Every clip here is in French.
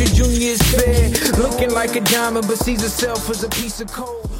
Richard Jr. is fair, looking like a diamond, but sees herself as a piece of coal.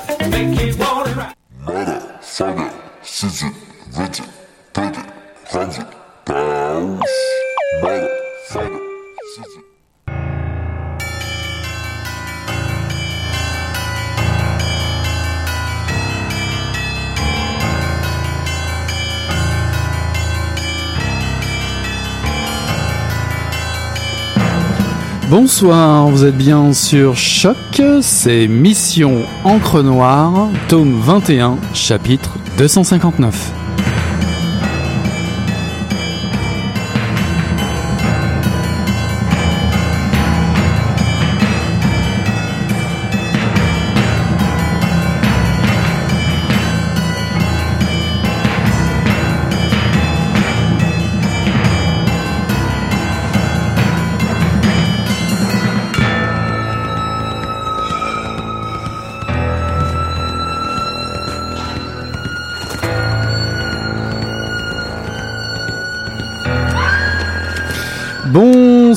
影、指示、無事、手で、感じ。Bonsoir, vous êtes bien sur Choc, c'est Mission Encre Noire, tome 21, chapitre 259.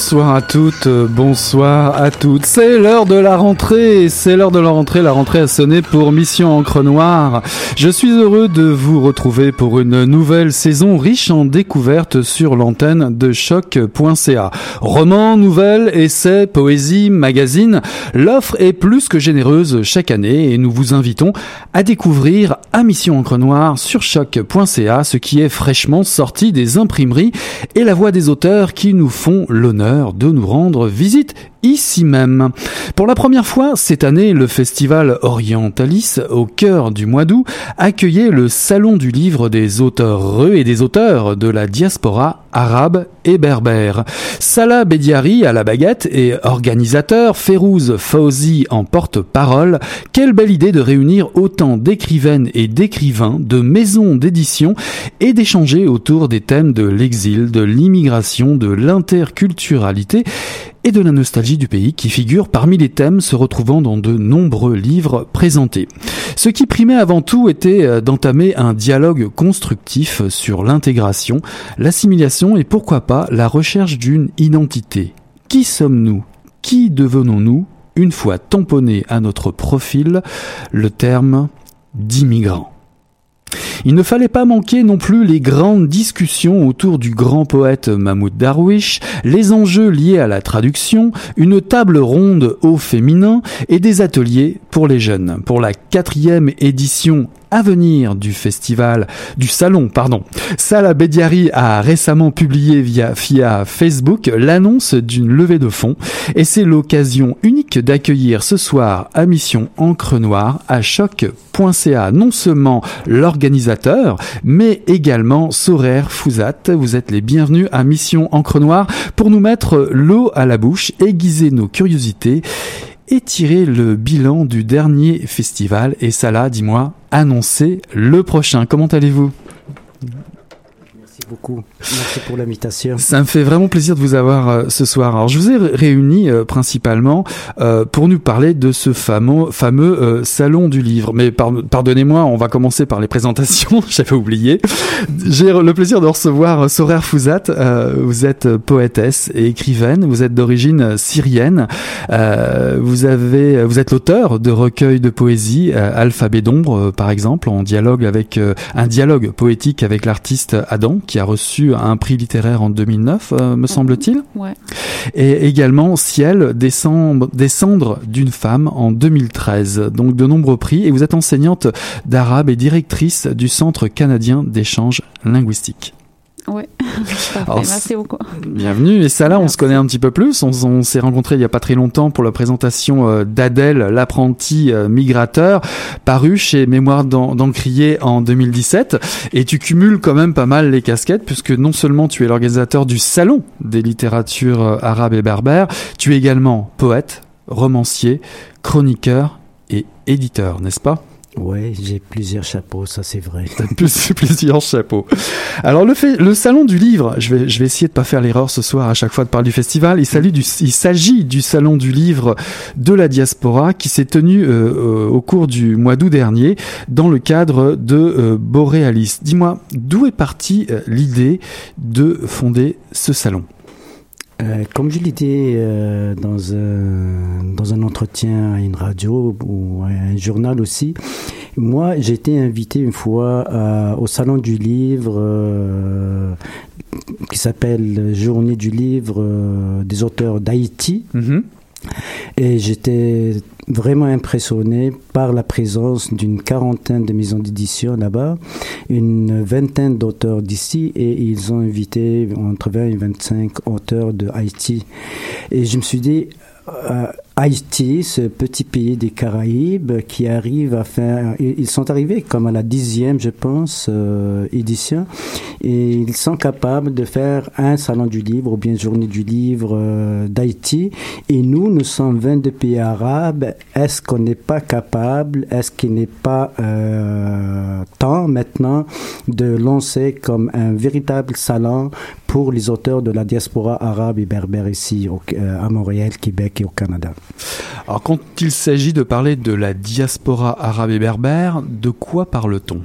Bonsoir à toutes, bonsoir à toutes. C'est l'heure de la rentrée, c'est l'heure de la rentrée. La rentrée a sonné pour Mission Encre Noire. Je suis heureux de vous retrouver pour une nouvelle saison riche en découvertes sur l'antenne de choc.ca. Romans, nouvelles, essais, poésie, magazines. L'offre est plus que généreuse chaque année et nous vous invitons à découvrir à Mission Encre Noire sur choc.ca ce qui est fraîchement sorti des imprimeries et la voix des auteurs qui nous font l'honneur de nous rendre visite ici même. Pour la première fois cette année, le festival Orientalis, au cœur du mois d'août, accueillait le Salon du livre des auteurs et des auteurs de la diaspora arabe et berbère. Salah Bediari à la baguette et organisateur, Férouz Fauzi en porte-parole, quelle belle idée de réunir autant d'écrivaines et d'écrivains, de maisons d'édition et d'échanger autour des thèmes de l'exil, de l'immigration, de et de la nostalgie du pays qui figure parmi les thèmes se retrouvant dans de nombreux livres présentés. Ce qui primait avant tout était euh, d'entamer un dialogue constructif sur l'intégration, l'assimilation et pourquoi pas la recherche d'une identité. Qui sommes-nous? Qui devenons-nous? Une fois tamponné à notre profil le terme d'immigrant il ne fallait pas manquer non plus les grandes discussions autour du grand poète Mahmoud Darwish, les enjeux liés à la traduction, une table ronde au féminin et des ateliers pour les jeunes. Pour la quatrième édition à venir du festival, du salon, pardon. Salah Bediari a récemment publié via, Facebook l'annonce d'une levée de fonds et c'est l'occasion unique d'accueillir ce soir à Mission Encre Noire à choc.ca non seulement l'organisateur mais également Soraire Fouzat. Vous êtes les bienvenus à Mission Encre Noire pour nous mettre l'eau à la bouche, aiguiser nos curiosités et tirer le bilan du dernier festival. Et ça dis-moi, annoncer le prochain. Comment allez-vous? Beaucoup. Merci pour l'invitation. Ça me fait vraiment plaisir de vous avoir euh, ce soir. Alors, je vous ai réunis euh, principalement euh, pour nous parler de ce fameux, salon du livre. Mais pardonnez-moi, on va commencer par les présentations. J'avais oublié. J'ai le plaisir de recevoir Sorer Fouzat. vous êtes poétesse et écrivaine. Vous êtes d'origine syrienne. vous avez, vous êtes l'auteur de recueils de poésie, Alphabet d'ombre, par exemple, en dialogue avec un dialogue poétique avec l'artiste Adam qui a reçu un prix littéraire en 2009, euh, me semble-t-il. Ouais. Et également Ciel, descendre d'une femme en 2013. Donc de nombreux prix. Et vous êtes enseignante d'arabe et directrice du Centre canadien d'échange linguistique. Oui, merci beaucoup. Bienvenue. Et ça là, on se connaît un petit peu plus. On, s'est rencontrés il y a pas très longtemps pour la présentation euh, d'Adèle, l'apprenti euh, migrateur, paru chez Mémoire d'Encrier en 2017. Et tu cumules quand même pas mal les casquettes puisque non seulement tu es l'organisateur du Salon des littératures euh, arabes et berbères, tu es également poète, romancier, chroniqueur et éditeur, n'est-ce pas? Oui, j'ai plusieurs chapeaux, ça c'est vrai. Plus, plusieurs chapeaux. Alors le, fait, le salon du livre, je vais, essayer de pas faire l'erreur ce soir à chaque fois de parler du festival. Il, s'agit du salon du livre de la diaspora qui s'est tenu euh, euh, au cours du mois d'août dernier dans le cadre de euh. Dis-moi, d'où est partie l'idée de fonder ce salon? Euh, comme je l'ai dit euh, dans, un, dans un entretien à une radio ou à un journal aussi, moi j'ai été invité une fois euh, au salon du livre qui s'appelle Journée du livre des auteurs d'Haïti. Mm-hmm. Et j'étais vraiment impressionné par la présence d'une quarantaine de maisons d'édition là-bas, une vingtaine d'auteurs d'ici et ils ont invité entre 20 et 25 auteurs de Haïti. Et je me suis dit, euh, Haïti, ce petit pays des Caraïbes qui arrive à faire, ils sont arrivés comme à la dixième, je pense, euh, édition, et ils sont capables de faire un salon du livre ou bien journée du livre euh, d'Haïti. Et nous, nous sommes 22 pays arabes. Est-ce qu'on n'est pas capable, est-ce qu'il n'est pas euh, temps maintenant de lancer comme un véritable salon pour les auteurs de la diaspora arabe et berbère ici à Montréal, Québec et au Canada? Alors quand il s'agit de parler de la diaspora arabe et berbère, de quoi parle-t-on?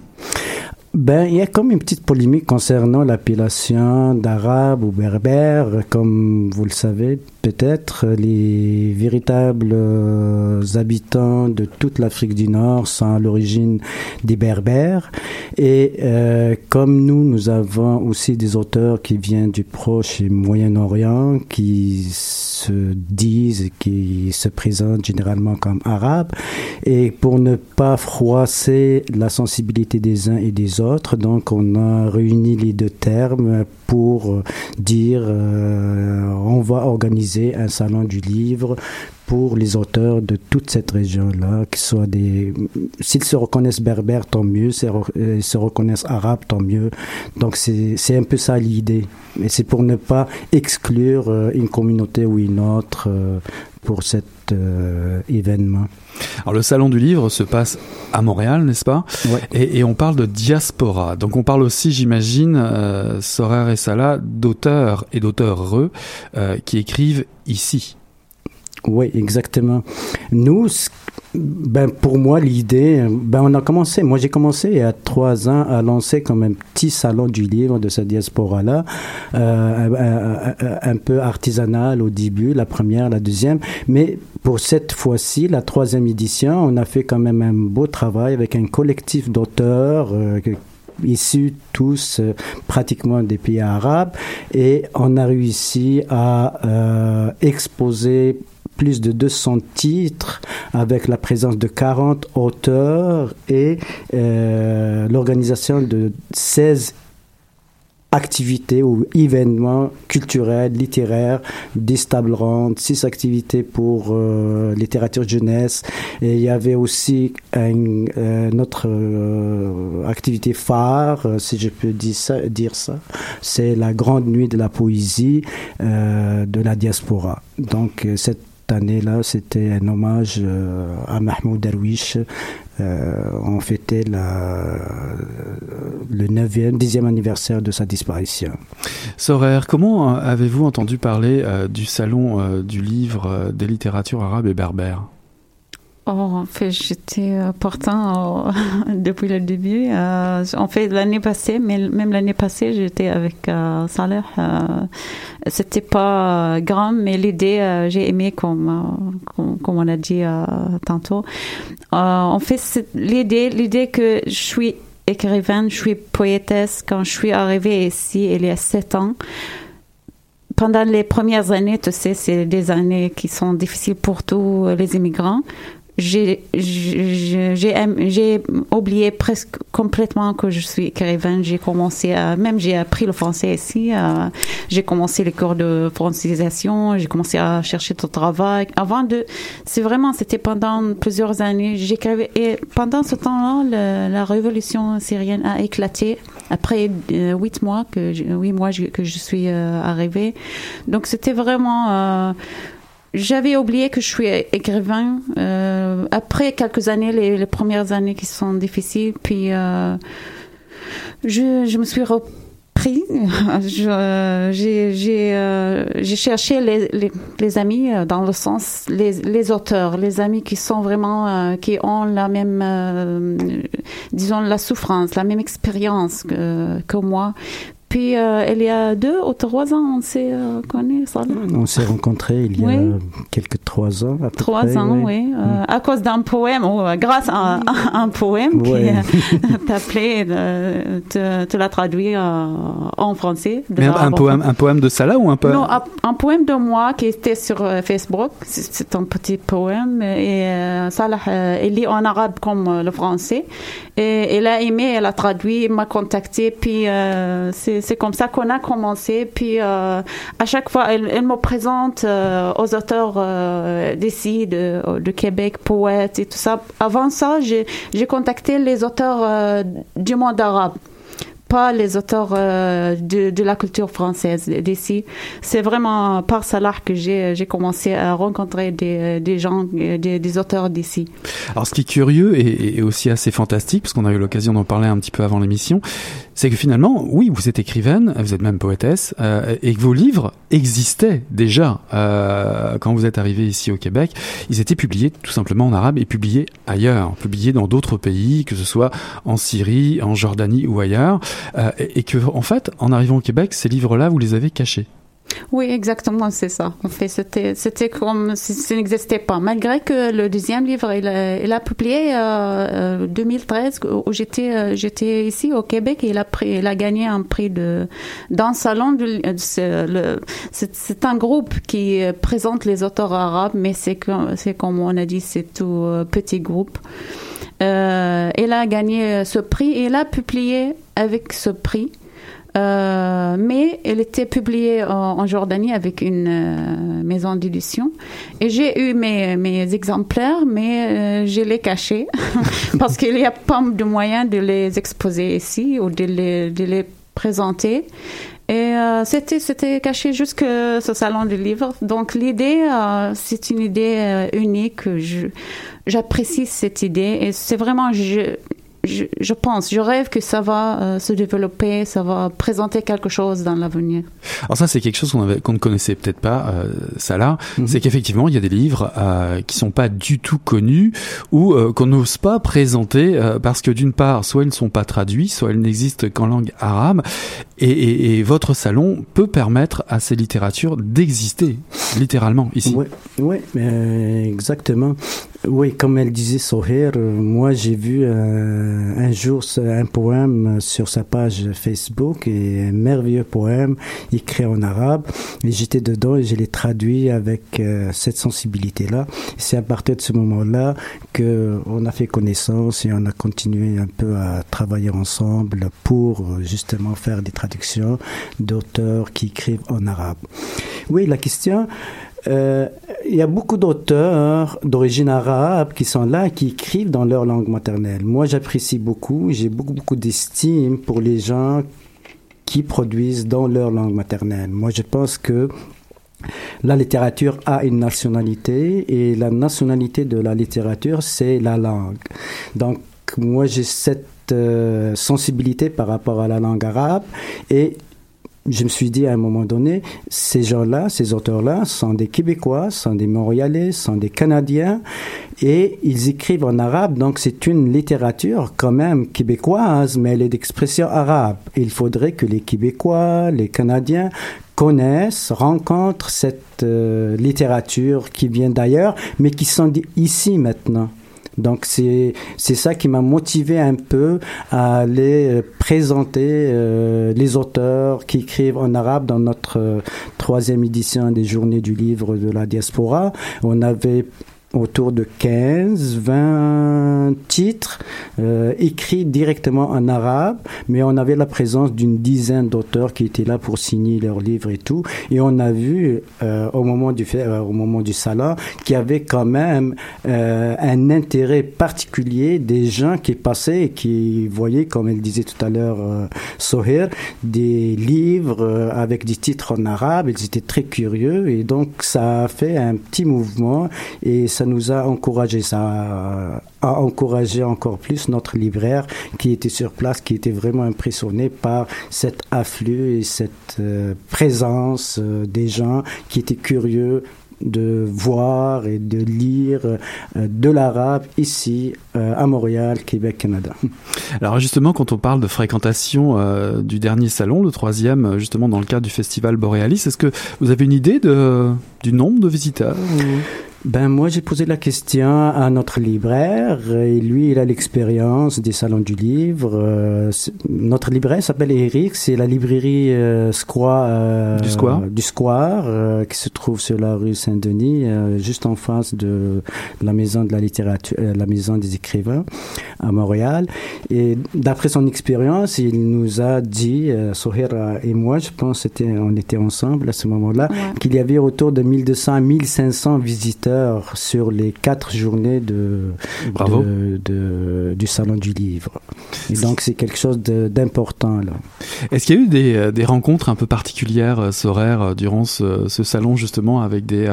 Ben, il y a comme une petite polémique concernant l'appellation d'arabe ou berbère. Comme vous le savez, peut-être les véritables euh, habitants de toute l'Afrique du Nord sont à l'origine des berbères. Et euh, comme nous, nous avons aussi des auteurs qui viennent du Proche et Moyen-Orient, qui se disent, qui se présentent généralement comme arabes. Et pour ne pas froisser la sensibilité des uns et des autres. Donc, on a réuni les deux termes pour euh, dire euh, on va organiser un salon du livre pour les auteurs de toute cette région-là, qui soient des, s'ils se reconnaissent berbères, tant mieux, s'ils euh, se reconnaissent arabes, tant mieux. Donc c'est un peu ça l'idée. Mais c'est pour ne pas exclure une communauté ou une autre pour cet événement. Alors le salon du livre se passe à Montréal, n'est-ce pas? Et, on parle de diaspora. Donc on parle aussi, j'imagine, euh, Sorer et Salah, d'auteurs et d'auteurs euh, qui écrivent ici. Oui, exactement. Nous, ben pour moi, l'idée, ben on a commencé. Moi, j'ai commencé a trois ans à lancer comme un petit salon du livre de cette diaspora-là, euh, un, peu artisanal au début, la première, la deuxième. Mais pour cette fois-ci, la troisième édition, on a fait quand même un beau travail avec un collectif d'auteurs. Euh, issus tous euh, pratiquement des pays arabes et on a réussi à exposer plus de 200 titres avec la présence de 40 auteurs et l'organisation de 16 activités ou événements culturels, littéraires, 10 tables rondes, 6 activités pour euh, littérature jeunesse. Et il y avait aussi un, autre euh, activité phare, euh, si je peux dire ça, dire ça c'est la grande nuit de la poésie de la diaspora. Donc cette année-là, c'était un hommage à Mahmoud Darwish, euh, on fêtait le 9e, 10e anniversaire de sa disparition. Sorer, comment avez-vous entendu parler euh, du salon du livre des littératures arabes et berbères? Oh, en fait, j'étais euh, portant euh, depuis le début. Euh, en fait, l'année passée, même l'année passée, j'étais avec euh, Saleh. C'était pas grand, mais l'idée, j'ai aimé, comme, comme, on a dit tantôt. en fait, l'idée que je suis écrivaine, je suis poétesse. Quand je suis arrivée ici, il y a sept ans, pendant les premières années, tu sais, c'est des années qui sont difficiles pour tous les immigrants j'ai j'ai oublié presque complètement que je suis écrivaine. J'ai commencé à, même j'ai appris le français ici. Euh, j'ai commencé les cours de francisation. J'ai commencé à chercher du travail. Avant de, c'est vraiment, c'était pendant plusieurs années. J'écrivais et pendant ce temps-là, la révolution syrienne a éclaté. Après euh, huit mois que, huit mois que je suis euh, arrivée. Donc c'était vraiment j'avais oublié que je suis écrivain. Euh, après quelques années, les, premières années qui sont difficiles, puis euh, je, me suis repris. J'ai euh, cherché les, amis dans le sens les, auteurs, les amis qui sont vraiment qui ont la même, disons la souffrance, la même expérience que moi, puis euh, il y a deux ou trois ans, on s'est euh, connus, ça. On s'est rencontrés il y a quelques trois ans. À peu trois près, ans, oui. Euh, mm. à cause d'un poème, ou grâce à, un poème qui t'appelait, te, te l'a traduit en français. Mais un, poème, un poème de Salah ou un poème Non, un, poème de moi qui était sur Facebook. C'est un petit poème. Et Salah, il lit en arabe comme le français. Et elle a aimé, elle a traduit, m'a contacté. Puis c'est c'est comme ça qu'on a commencé. Puis euh, à chaque fois, elle, me présente euh, aux auteurs euh, d'ici, de, de, Québec, poètes et tout ça. Avant ça, j'ai contacté les auteurs du monde arabe pas les auteurs euh, de, la culture française d'ici. C'est vraiment par Salah que j'ai, commencé à rencontrer des, gens, des, auteurs d'ici. Alors ce qui est curieux et, et aussi assez fantastique, parce qu'on a eu l'occasion d'en parler un petit peu avant l'émission, c'est que finalement, oui, vous êtes écrivaine, vous êtes même poétesse, euh, et que vos livres existaient déjà euh, quand vous êtes arrivé ici au Québec. Ils étaient publiés tout simplement en arabe et publiés ailleurs, publiés dans d'autres pays, que ce soit en Syrie, en Jordanie ou ailleurs. Euh, et, que en fait, en arrivant au Québec, ces livres-là, vous les avez cachés. Oui, exactement, c'est ça. En fait, c'était, c'était comme si ça n'existait pas. Malgré que le deuxième livre, il a, il a publié euh, 2013, euh, où j'étais, euh, j'étais ici au Québec, et il a pris, il a gagné un prix de dans le salon. De, c'est, le, c'est, un groupe qui présente les auteurs arabes, mais c'est c'est comme on a dit, c'est tout petit groupe. Euh, il a gagné ce prix et il a publié avec ce prix. Euh, mais elle était publiée en, Jordanie avec une euh, maison d'édition. Et j'ai eu mes, mes, exemplaires, mais je les cachés parce qu'il n'y a pas de moyen de les exposer ici ou de les, de les présenter. Et c'était c'était caché jusqu'à ce salon du livre. Donc l'idée, c'est une idée unique. Je j'apprécie cette idée et c'est vraiment je, pense, je rêve que ça va euh, se développer, ça va présenter quelque chose dans l'avenir. Alors ça, c'est quelque chose qu'on ne connaissait peut-être pas, euh, ça là, mhm. c'est qu'effectivement, il y a des livres euh, qui sont pas du tout connus ou euh, qu'on n'ose pas présenter parce que d'une part, soit ils ne sont pas traduits, soit ils n'existent qu'en langue arabe, et, et, et, votre salon peut permettre à ces littératures d'exister littéralement ici. Oui, ouais, exactement. Oui, comme elle disait Soher, euh, moi j'ai vu euh, un jour un poème sur sa page Facebook et un merveilleux poème écrit en arabe et j'étais dedans et je l'ai traduit avec euh, cette sensibilité-là. C'est à partir de ce moment-là que on a fait connaissance et on a continué un peu à travailler ensemble pour euh, justement faire des traductions d'auteurs qui écrivent en arabe. Oui, la question, euh, il y a beaucoup d'auteurs d'origine arabe qui sont là, qui écrivent dans leur langue maternelle. Moi, j'apprécie beaucoup, j'ai beaucoup, beaucoup d'estime pour les gens qui produisent dans leur langue maternelle. Moi, je pense que la littérature a une nationalité et la nationalité de la littérature, c'est la langue. Donc, moi, j'ai cette euh, sensibilité par rapport à la langue arabe et je me suis dit à un moment donné, ces gens-là, ces auteurs-là, sont des Québécois, sont des Montréalais, sont des Canadiens, et ils écrivent en arabe, donc c'est une littérature quand même québécoise, mais elle est d'expression arabe. Il faudrait que les Québécois, les Canadiens connaissent, rencontrent cette euh, littérature qui vient d'ailleurs, mais qui sont ici maintenant. Donc c'est c'est ça qui m'a motivé un peu à aller euh, présenter euh, les auteurs qui écrivent en arabe dans notre euh, troisième édition des Journées du livre de la diaspora. On avait autour de 15, 20 titres euh, écrits directement en arabe, mais on avait la présence d'une dizaine d'auteurs qui étaient là pour signer leurs livres et tout. Et on a vu euh, au moment du euh, au moment du salon qu'il y avait quand même euh, un intérêt particulier des gens qui passaient et qui voyaient, comme elle disait tout à l'heure, euh, Soher, des livres euh, avec des titres en arabe. Ils étaient très curieux et donc ça a fait un petit mouvement et ça nous a encouragé, ça a, encouragé encore plus notre libraire qui était sur place, qui était vraiment impressionné par cet afflux et cette euh, présence euh, des gens qui étaient curieux de voir et de lire euh, de l'arabe ici à Montréal, Québec, Canada. Alors justement, quand on parle de fréquentation du dernier salon, le troisième, justement dans le cadre du festival Borealis, est-ce que vous avez une idée du nombre de visiteurs Ben moi j'ai posé la question à notre libraire et lui il a l'expérience des salons du livre. Euh, notre libraire s'appelle Eric, c'est la librairie euh, Square, euh, Du Square. du Square euh, qui se trouve sur la rue Saint-Denis, euh, juste en face de la maison de la littérature, euh, la maison des écrivains à Montréal. Et d'après son expérience, il nous a dit, euh, Sohera et moi, je pense c'était on était ensemble à ce moment-là, Ouais. qu'il y avait autour de 1200 à 1500 visiteurs sur les quatre journées de, Bravo. de- de- du salon du livre. Et donc c'est quelque chose de- d'important là. Est-ce qu'il y a eu des, euh, des rencontres un peu particulières, euh, Sorare, euh, durant ce, ce salon justement avec des,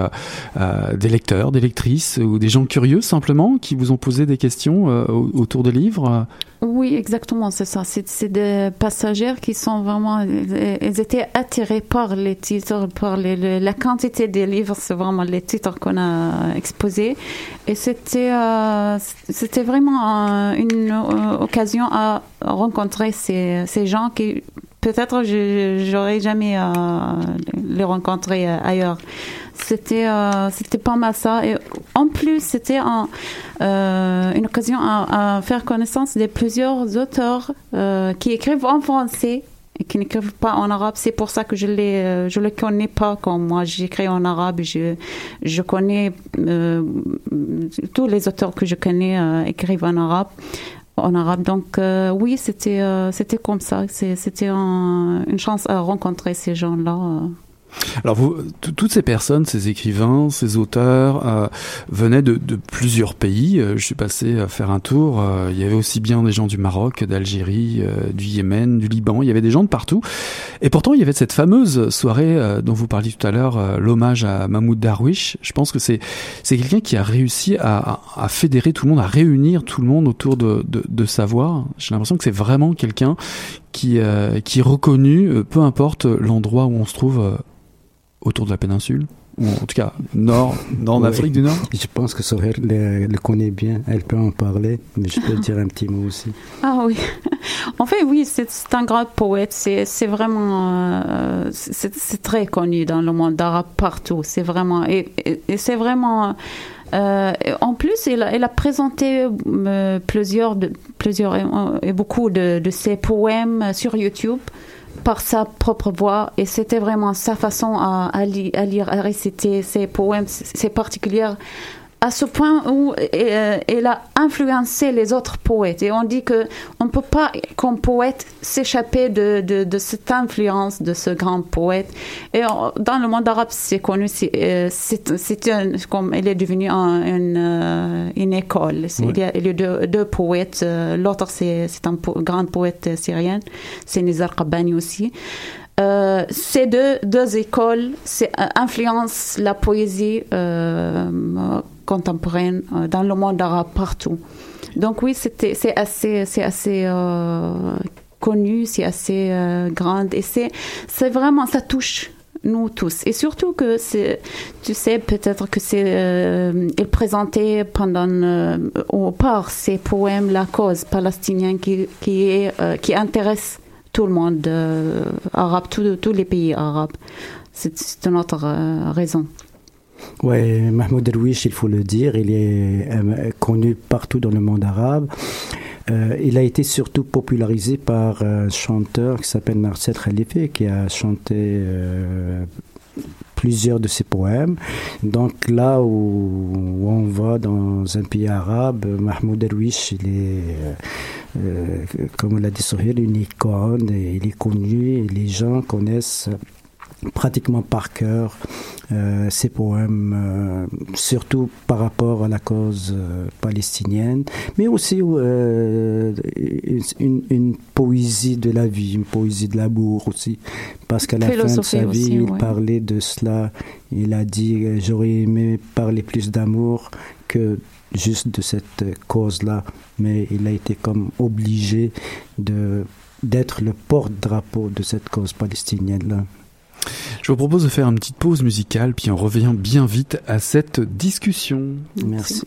euh, des lecteurs, des lectrices ou des gens curieux simplement qui vous ont posé des questions euh, au- autour des livres? Oui, exactement, c'est ça. C'est des passagers qui sont vraiment, ils étaient attirés par les titres, par la quantité des livres, c'est vraiment les titres qu'on a exposés. Et c'était euh, c'était vraiment euh, une euh, occasion à rencontrer ces gens qui peut-être je j'aurais jamais euh, les rencontrés euh, ailleurs. C'était euh, c'était pas mal ça et en plus c'était euh, une occasion à, à faire connaissance de plusieurs auteurs euh, qui écrivent en français et qui n'écrivent pas en arabe. C'est pour ça que je les je les connais pas comme moi j'écris en arabe. Je je connais tous les auteurs que je connais écrivent en arabe en arabe. Donc euh, oui, c'était euh, c'était comme ça. C'était un- une chance à rencontrer ces gens-là. euh. Alors, toutes ces personnes, ces écrivains, ces auteurs, venaient de, plusieurs pays. Je suis passé faire un tour. il y avait aussi bien des gens du Maroc, d'Algérie, du Yémen, du Liban. Il y avait des gens de partout. Et pourtant, il y avait cette fameuse soirée euh, dont vous parliez tout à l'heure, euh, l'hommage à Mahmoud Darwish. Je pense que c'est c'est quelqu'un qui a réussi à, à, fédérer tout le monde, à réunir tout le monde autour de, de, sa voix. J'ai l'impression que c'est vraiment quelqu'un qui, euh, qui est reconnu, peu importe l'endroit où on se trouve. autour de la péninsule ou en tout cas nord, nord Oui. d'Afrique du Nord. Je pense que Soher le, le connaît bien, elle peut en parler, mais je peux dire un petit mot aussi. Ah oui. En fait, oui, c'est un grand poète. C'est vraiment. euh, c'est très connu dans le monde arabe partout. C'est vraiment. Et, et- et c'est vraiment. euh, en plus, il a, il a présenté euh, plusieurs, de, plusieurs et beaucoup de, de ses poèmes sur YouTube par sa propre voix et c'était vraiment sa façon à, à li- à lire, à réciter ses poèmes, c'est particulier à ce point où euh, elle a influencé les autres poètes. Et on dit que on peut pas, comme poète, s'échapper de, de, de cette influence de ce grand poète. Et dans le monde arabe, c'est connu, c'est euh, comme elle est devenue un- une, euh, une école. Ouais. Il y a, il y a deux, deux poètes. euh, L'autre, c'est c'est un po- grand poète syrien. C'est Nizar Qabbani aussi. Euh, ces deux, deux écoles c'est, influencent la poésie euh, contemporaine euh, dans le monde arabe partout. Donc oui, c'était, c'est assez, c'est assez euh, connu, c'est assez euh, grande et c'est, c'est vraiment, ça touche nous tous. Et surtout que c'est, tu sais, peut-être que c'est, euh, il présentait pendant, euh, au par ses poèmes la cause palestinienne qui, qui est, qui intéresse tout le monde arabe, tous les pays arabes. C'est c'est une autre raison. Ouais, Mahmoud Darwish, il faut le dire, il est euh, connu partout dans le monde arabe. Euh, il a été surtout popularisé par un chanteur qui s'appelle Marcel Khalife, qui a chanté euh, plusieurs de ses poèmes. Donc là où, on va dans un pays arabe, Mahmoud Darwish, il est, comme l'a dit une icône, il est connu, les gens connaissent pratiquement par cœur euh, ses poèmes, euh, surtout par rapport à la cause euh, palestinienne, mais aussi euh, une, une poésie de la vie, une poésie de l'amour aussi, parce qu'à la fin de sa vie, aussi, il ouais. parlait de cela. Il a dit euh, j'aurais aimé parler plus d'amour que juste de cette cause-là, mais il a été comme obligé de d'être le porte-drapeau de cette cause palestinienne-là. Je vous propose de faire une petite pause musicale, puis on revient bien vite à cette discussion. Merci.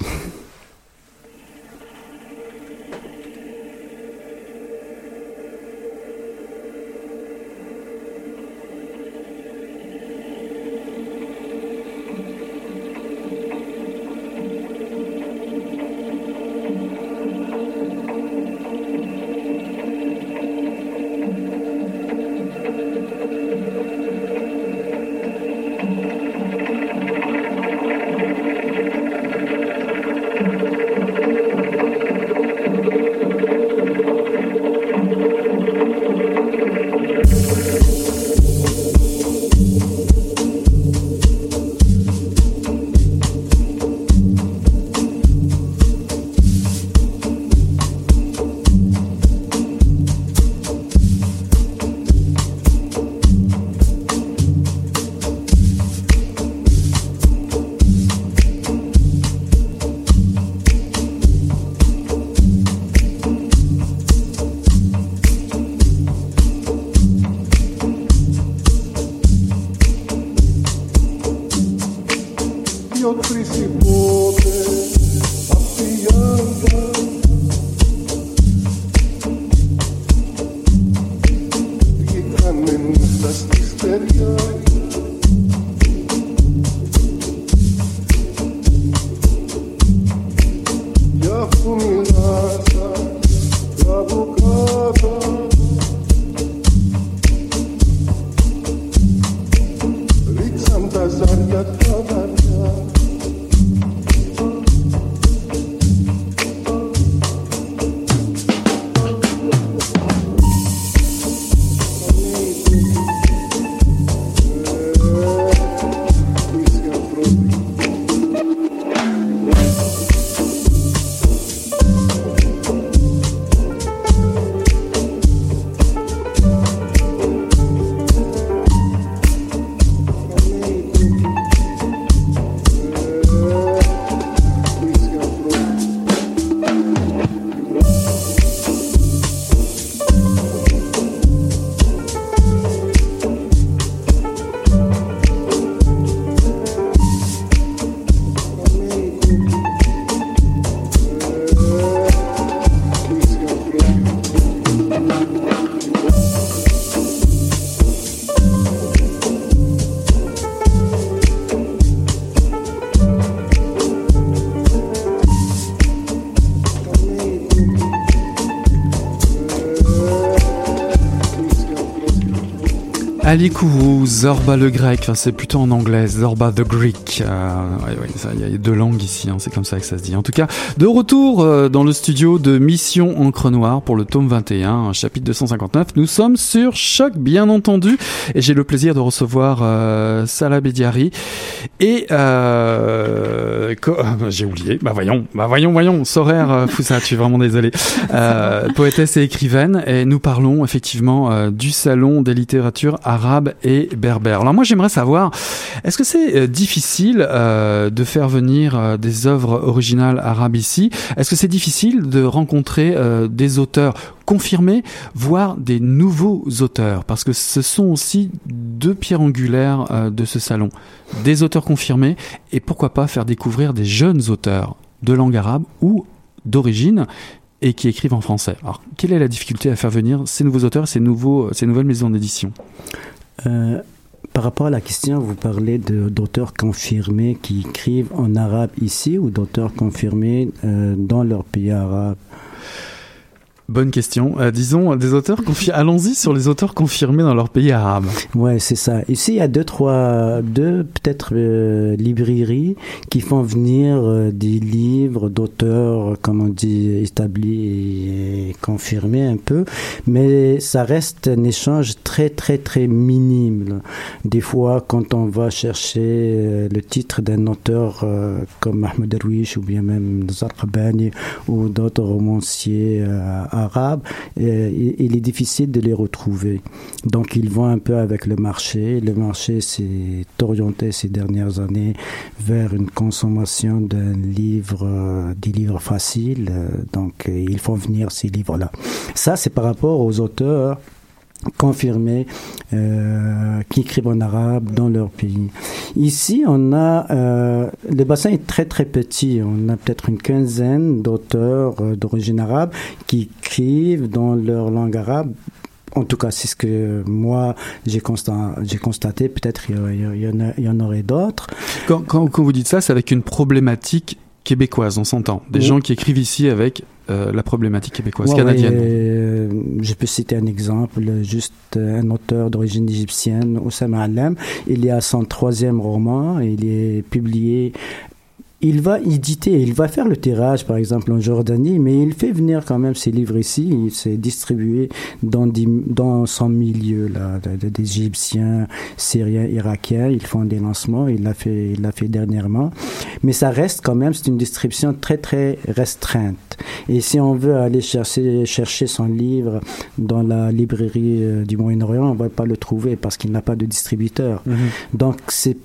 Ali Zorba le grec, enfin c'est plutôt en anglais, Zorba the Greek. Euh, il y a deux langues ici, hein, c'est comme ça que ça se dit. En tout cas, de retour euh, dans le studio de Mission Encre Noire pour le tome 21, chapitre 259. Nous sommes sur Choc, bien entendu, et j'ai le plaisir de recevoir euh, Salah Bediari et euh, j'ai oublié. Bah voyons, bah voyons, voyons. Sorer euh, Foussa, je suis vraiment désolé. Poétesse et écrivaine, et nous parlons effectivement du salon des littératures arabes et berbères. Alors moi, j'aimerais savoir, est-ce que c'est euh, difficile euh, de faire venir euh, des œuvres originales arabes ici? Est-ce que c'est difficile de rencontrer des auteurs confirmés, voire des nouveaux auteurs? Parce que ce sont aussi deux pierres angulaires de ce salon. Des auteurs confirmés et pourquoi pas faire découvrir des jeunes auteurs de langue arabe ou d'origine et qui écrivent en français. Alors, quelle est la difficulté à faire venir ces nouveaux auteurs, ces, nouveaux, ces nouvelles maisons d'édition? Euh, par rapport à la question, vous parlez d'auteurs confirmés qui écrivent en arabe ici ou d'auteurs confirmés euh, dans leur pays arabe? Bonne question. Euh, disons, des auteurs. Allons-y sur les auteurs confirmés dans leur pays arabe. Ouais, c'est ça. Ici, il y a deux, trois, deux peut-être euh, librairies qui font venir euh, des livres d'auteurs, comme on dit, établis et confirmés un peu, mais ça reste un échange très, très, très minime. Des fois, quand on va chercher le titre d'un auteur comme Mahmoud Darwish ou bien même Zarqabani ou d'autres romanciers euh, arabes, euh, il, il est difficile de les retrouver. Donc ils vont un peu avec le marché. Le marché s'est orienté ces dernières années vers une consommation d'un livre, euh, des livres faciles. euh, donc ils font venir ces livres-là. Ça, c'est par rapport aux auteurs confirmés euh, qui écrivent en arabe dans leur pays. Ici, on a euh, le bassin est très très petit. On a peut-être une quinzaine d'auteurs euh, d'origine arabe qui écrivent dans leur langue arabe. En tout cas, c'est ce que moi j'ai constat- j'ai constaté. Peut-être il y, en aurait d'autres. Quand, quand vous dites ça, c'est avec une problématique québécoise, on s'entend. Des Oui. gens qui écrivent ici avec euh, la problématique québécoise, Ouais, canadienne. ouais, euh, je peux citer un exemple, juste euh, un auteur d'origine égyptienne, Oussama Alem. Il est à son troisième roman, il est publié. Il va éditer, il va faire le tirage, par exemple, en Jordanie, mais il fait venir quand même ses livres ici. Il s'est distribué dans, des- dans son milieu, là, de- de- des Égyptiens, Syriens, Irakiens. Ils font des lancements. Il l'a fait, il l'a fait dernièrement. Mais ça reste quand même, c'est une distribution très, très restreinte. Et si on veut aller chercher, chercher son livre dans la librairie euh, du Moyen-Orient, on va pas le trouver parce qu'il n'a pas de distributeur. Mhm. Donc c'est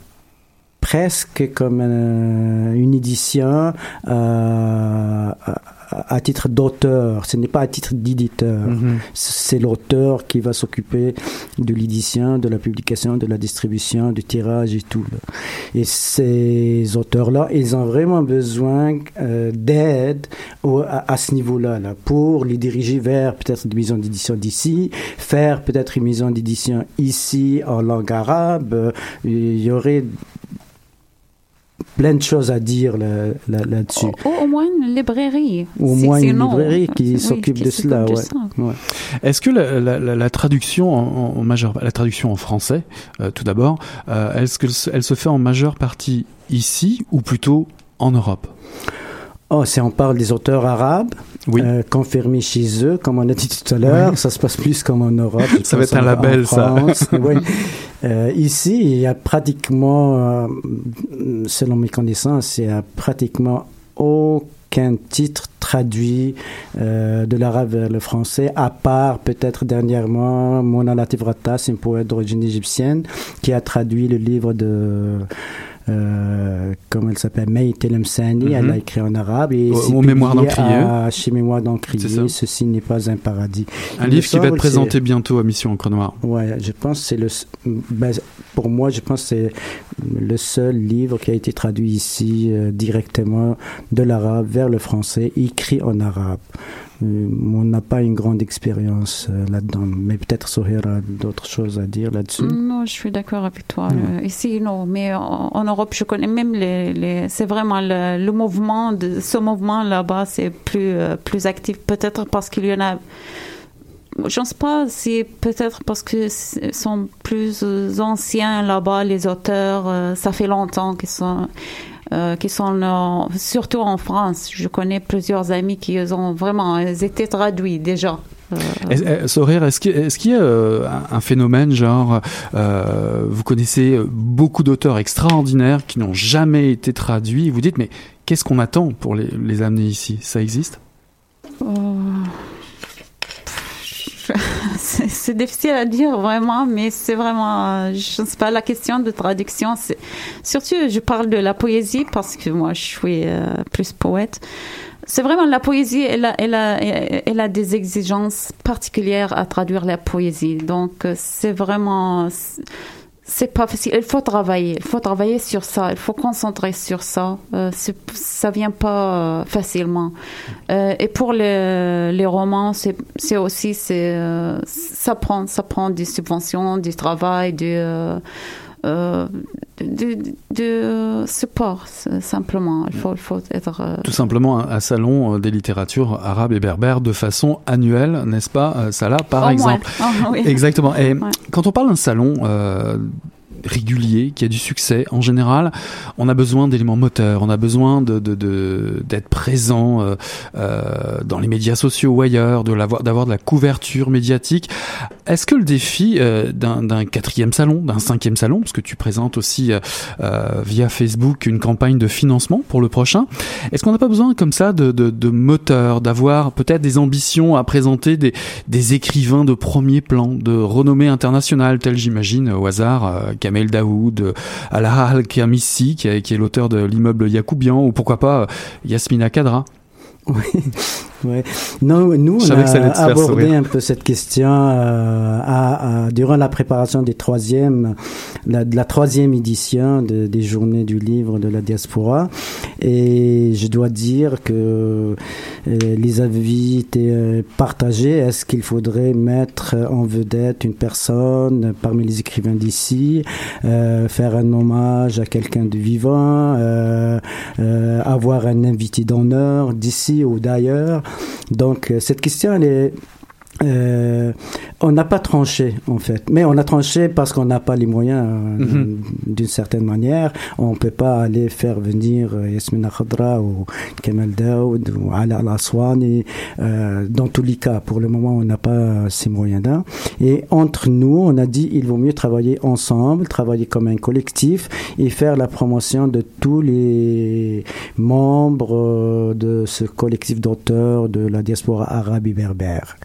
presque comme euh, une édition euh, à, titre d'auteur. Ce n'est pas à titre d'éditeur. Mhm. C'est l'auteur qui va s'occuper de l'édition, de la publication, de la distribution, du tirage et tout. Et ces auteurs-là, ils ont vraiment besoin euh, d'aide à, à ce niveau-là, là, pour les diriger vers peut-être une maison d'édition d'ici, faire peut-être une maison d'édition ici en langue arabe. Euh, Il y aurait plein de choses à dire là- là- là-dessus. Ou au moins une librairie. Au moins une librairie qui oui, s'occupe de cela, ouais. Ouais. Est-ce que la, la- la- la traduction en, en majeure, la traduction en français, euh, tout d'abord, euh, est-ce qu'elle se, elle se fait en majeure partie ici ou plutôt en Europe? Oh, si on parle des auteurs arabes, Oui. euh, confirmés chez eux, comme on a dit tout à l'heure, ça se passe plus comme en Europe. Ça va être un label, ça. Oui. Euh, ici, il y a pratiquement, euh, selon mes connaissances, il y a pratiquement aucun titre traduit de l'arabe vers le français, à part peut-être dernièrement Mona Latif Rattas, une poète d'origine égyptienne, qui a traduit le livre de comment elle s'appelle, May Telemsani, Mhm. elle a écrit en arabe et Au- publié d'Encrier. à- Chez Mémoires C'est d'Encrier, ceci n'est pas un paradis. Un livre qui va être présenté bientôt à Mission Encre Noire. Ouais, je pense c'est le, ben, pour moi, je pense que c'est le seul livre qui a été traduit ici euh, directement de l'arabe vers le français, écrit en arabe. Euh, on n'a pas une grande expérience euh, là-dedans, mais peut-être Soher a d'autres choses à dire là-dessus. Non, je suis d'accord avec toi. Mm. Euh, Ici, non. Mais en, Europe, je connais même les. les c'est vraiment le, le mouvement de ce mouvement là-bas, c'est plus euh, plus actif. Peut-être parce qu'il y en a je pense pas, c'est peut-être parce que sont plus anciens là-bas, les auteurs, ça fait longtemps qu'ils sont, euh, qui sont euh, surtout en France. Je connais plusieurs amis qui ont vraiment, ils étaient traduits déjà. Euh, Est- est- Sorir, est-ce qu'il est-ce qu'il y a euh, un phénomène genre, euh, vous connaissez beaucoup d'auteurs extraordinaires qui n'ont jamais été traduits, vous dites, mais qu'est-ce qu'on attend pour les, les amener ici? Ça existe? Euh, C'est difficile à dire vraiment, mais c'est vraiment, euh, je ne sais pas, la question de traduction. Surtout, je parle de la poésie parce que moi, je suis euh, plus poète. C'est vraiment la poésie, elle a, elle, a, elle a des exigences particulières à traduire la poésie. Donc, euh, c'est vraiment, c'est pas facile. Il faut travailler. Il faut travailler sur ça. Il faut concentrer sur ça. Euh, ça vient pas euh, facilement. Euh, et pour les, les romans, c'est aussi c'est euh, ça prend ça prend des subventions, du travail, du euh, de, support simplement. Il faut il faut être euh, Tout simplement un, un salon euh, des littératures arabes et berbères de façon annuelle, n'est-ce pas, Salah, par au moins. exemple oui. Exactement. Et Ouais. quand on parle d'un salon régulier, qui a du succès, en général, on a besoin d'éléments moteurs, on a besoin de de- de- d'être présent euh, euh, dans les médias sociaux ou ailleurs, de d'avoir de la couverture médiatique. Est-ce que le défi euh, d'un d'un quatrième salon, d'un cinquième salon, parce que tu présentes aussi euh, euh, via Facebook une campagne de financement pour le prochain, est-ce qu'on n'a pas besoin comme ça de, de, de moteurs, d'avoir peut-être des ambitions à présenter des, des écrivains de premier plan, de renommée internationale, tels j'imagine au hasard euh, Kamel Daoud, Alaa Al-Kamissi, qui, est- qui est l'auteur de l'immeuble Yacoubian, ou pourquoi pas euh, Yasmina Kadra. Oui, ouais. Non, nous, on a abordé un peu cette question euh, à, à- durant la préparation des troisième, la, de la troisième édition de- des Journées du livre de la diaspora. Et je dois dire que euh, les avis étaient euh, partagés. Est-ce qu'il faudrait mettre en vedette une personne parmi les écrivains d'ici, euh, faire un hommage à quelqu'un de vivant, avoir un invité d'honneur d'ici? Ou d'ailleurs. Donc euh, cette question, elle est euh, on n'a pas tranché en fait, mais on a tranché parce qu'on n'a pas les moyens euh, Mhm. d'une certaine manière. On peut pas aller faire venir euh, Yasmina Khadra ou Kemal Daoud ou Ala Al-Aswani. Euh, dans tous les cas, pour le moment, on n'a pas ces moyens-là. Et entre nous, on a dit il vaut mieux travailler ensemble, travailler comme un collectif et faire la promotion de tous les membres euh, de ce collectif d'auteurs de la diaspora arabe et berbère.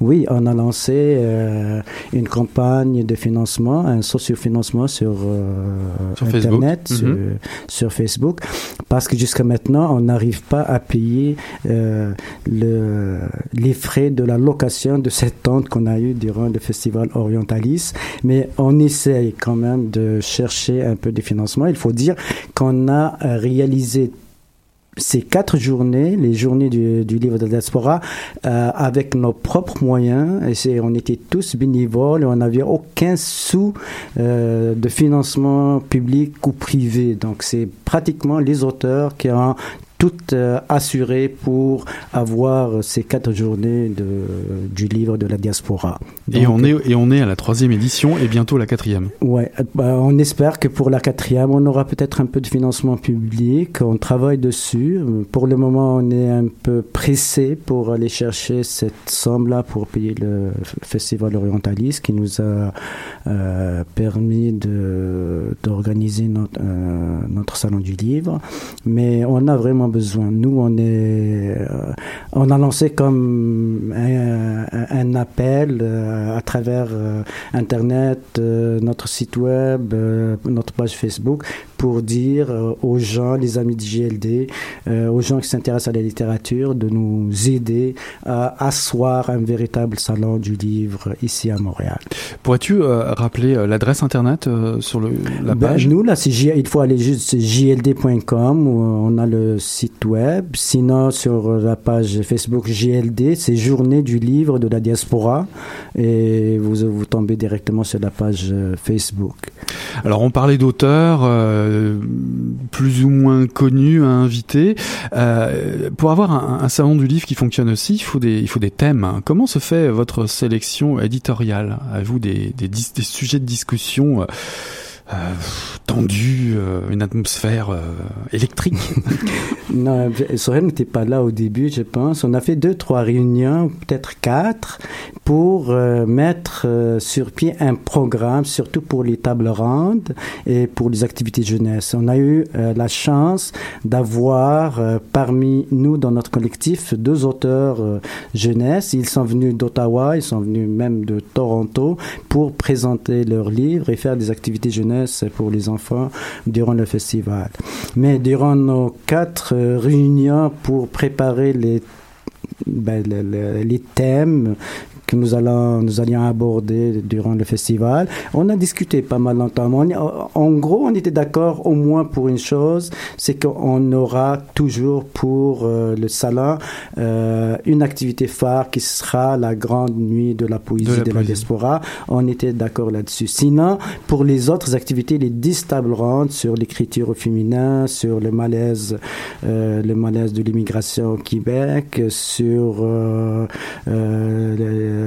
Oui, on a lancé euh, une campagne de financement, un sociofinancement sur, euh, Sur Facebook. Internet, sur, Mhm. sur Facebook, parce que jusqu'à maintenant, on n'arrive pas à payer euh, le, les frais de la location de cette tente qu'on a eue durant le festival Orientalis. Mais on essaye quand même de chercher un peu de financement. Il faut dire qu'on a réalisé ces quatre journées, les journées du, livre de la diaspora, euh, avec nos propres moyens. On était tous bénévoles et on n'avait aucun sou euh, de financement public ou privé. Donc c'est pratiquement les auteurs qui ont tout euh, assuré pour avoir ces quatre journées de, du livre de la diaspora. Et on, est, et on est à la troisième édition et bientôt la quatrième. Ouais, bah, on espère que pour la quatrième, on aura peut-être un peu de financement public. On travaille dessus. Pour le moment, on est un peu pressé pour aller chercher cette somme-là pour payer le festival Orientalis qui nous a euh, permis d'organiser notre euh, notre salon du livre. Mais on a vraiment besoin. Nous, euh, on a lancé comme un, appel euh, à travers euh, Internet, notre site web, notre page Facebook, pour dire euh, aux gens, les amis du GLD, euh, aux gens qui s'intéressent à la littérature, de nous aider à asseoir un véritable salon du livre ici à Montréal. Pourrais-tu euh, rappeler l'adresse internet sur le, la Ben, page? nous, là, il faut aller juste sur jld.com où on a le site web. Sinon, sur la page Facebook JLD, c'est Journée du livre de la diaspora. Et vous, vous tombez directement sur la page Facebook. Alors on parlait d'auteurs, euh, euh, plus ou moins connus à inviter. Euh, pour avoir un, un salon du livre qui fonctionne aussi, il faut des, il faut des thèmes. Comment se fait votre sélection éditoriale? Avez-vous des, des, des sujets de discussion euh, tendus, euh, une atmosphère euh, électrique Non, Sorel n'était pas là au début, je pense. On a fait deux, trois réunions, peut-être quatre, pour euh, mettre euh, sur pied un programme, surtout pour les tables rondes et pour les activités jeunesse. On a eu la chance d'avoir parmi nous, dans notre collectif, deux auteurs jeunesse. Ils sont venus d'Ottawa, ils sont venus même de Toronto pour présenter leurs livres et faire des activités jeunesse pour les enfants durant le festival. Mais durant nos quatre euh, réunions pour préparer les, ben, le- le- les thèmes que nous allons nous allions aborder durant le festival. On a discuté pas mal longtemps. On- en gros, on était d'accord au moins pour une chose, c'est qu'on aura toujours pour euh, le salon euh, une activité phare qui sera la grande nuit de la poésie De de la diaspora. On était d'accord là-dessus. Sinon, pour les autres activités, les 10 tables rondes sur l'écriture au féminin, sur le malaise, euh, le malaise de l'immigration au Québec, sur euh, euh, le- le-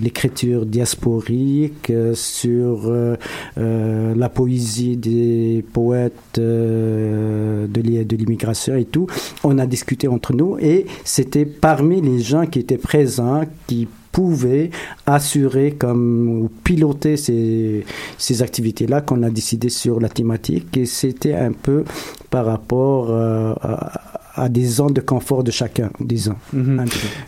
l'écriture diasporique, euh, sur euh, euh, la poésie des poètes euh, de l'i- de l'immigration et tout. On a discuté entre nous et c'était parmi les gens qui étaient présents qui pouvaient assurer comme ou piloter ces, ces activités-là qu'on a décidé sur la thématique et c'était un peu par rapport euh, à, à des zones de confort de chacun, disons. Mhm.